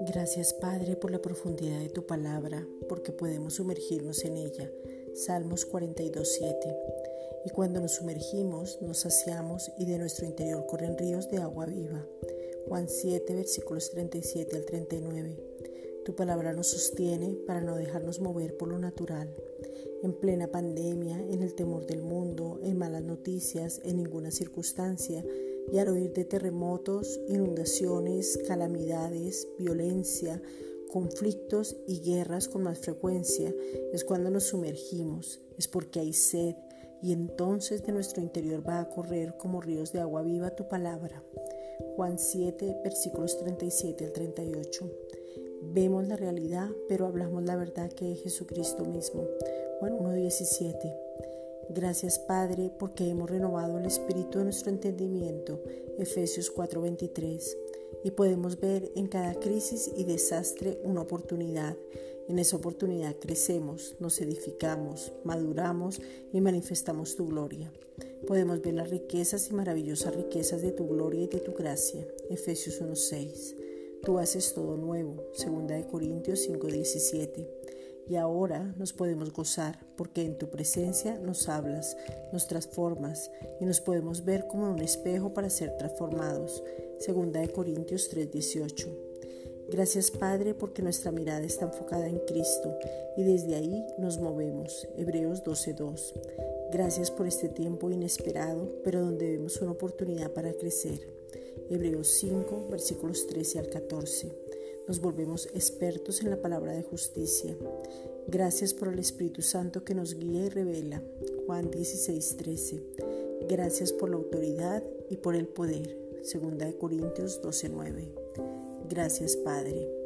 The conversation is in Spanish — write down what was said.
Gracias Padre por la profundidad de tu palabra, porque podemos sumergirnos en ella. Salmos 42.7. Y cuando nos sumergimos, nos saciamos y de nuestro interior corren ríos de agua viva. Juan 7, versículos 37 al 39. Tu palabra nos sostiene para no dejarnos mover por lo natural. En plena pandemia, en el temor del mundo, en malas noticias, en ninguna circunstancia, y al oír de terremotos, inundaciones, calamidades, violencia, conflictos y guerras con más frecuencia, es cuando nos sumergimos, es porque hay sed, y entonces de nuestro interior va a correr como ríos de agua viva tu palabra. Juan 7, versículos 37 al 38. Vemos la realidad, pero hablamos la verdad que es Jesucristo mismo. Juan 1.17. Gracias Padre porque hemos renovado el espíritu de nuestro entendimiento. Efesios 4:23. Y podemos ver en cada crisis y desastre una oportunidad. En esa oportunidad crecemos, nos edificamos, maduramos y manifestamos tu gloria. Podemos ver las riquezas y maravillosas riquezas de tu gloria y de tu gracia. Efesios 1:6. Tú haces todo nuevo. 2 Corintios 5:17. Y ahora nos podemos gozar porque en tu presencia nos hablas, nos transformas y nos podemos ver como en un espejo para ser transformados. 2 Corintios 3:18. Gracias Padre porque nuestra mirada está enfocada en Cristo y desde ahí nos movemos. Hebreos 12:2. Gracias por este tiempo inesperado, pero donde vemos una oportunidad para crecer. Hebreos 5, versículos 13 al 14. Nos volvemos expertos en la palabra de justicia. Gracias por el Espíritu Santo que nos guía y revela. Juan 16, 13. Gracias por la autoridad y por el poder. Segunda de Corintios 12, 9. Gracias Padre.